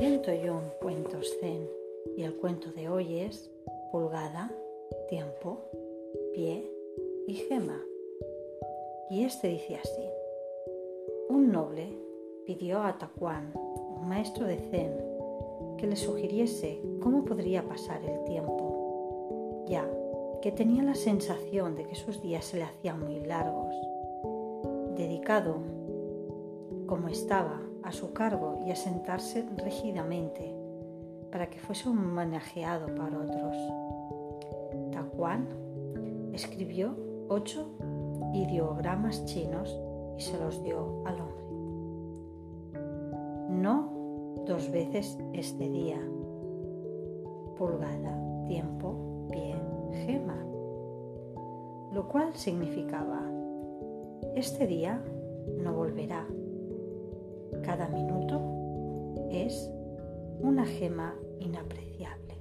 cuento yo un cuento zen y el cuento de hoy es pulgada, tiempo, pie y gema. Y este dice así. Un noble pidió a Takuan, un maestro de zen, que le sugiriese cómo podría pasar el tiempo, ya que tenía la sensación de que sus días se le hacían muy largos. Dedicado como estaba a su cargo y a sentarse rígidamente para que fuese homenajeado para otros. Tacuán escribió ocho ideogramas chinos y se los dio al hombre. No dos veces este día. Pulgada, tiempo, pie, gema. Lo cual significaba, este día no volverá cada minuto es una gema inapreciable.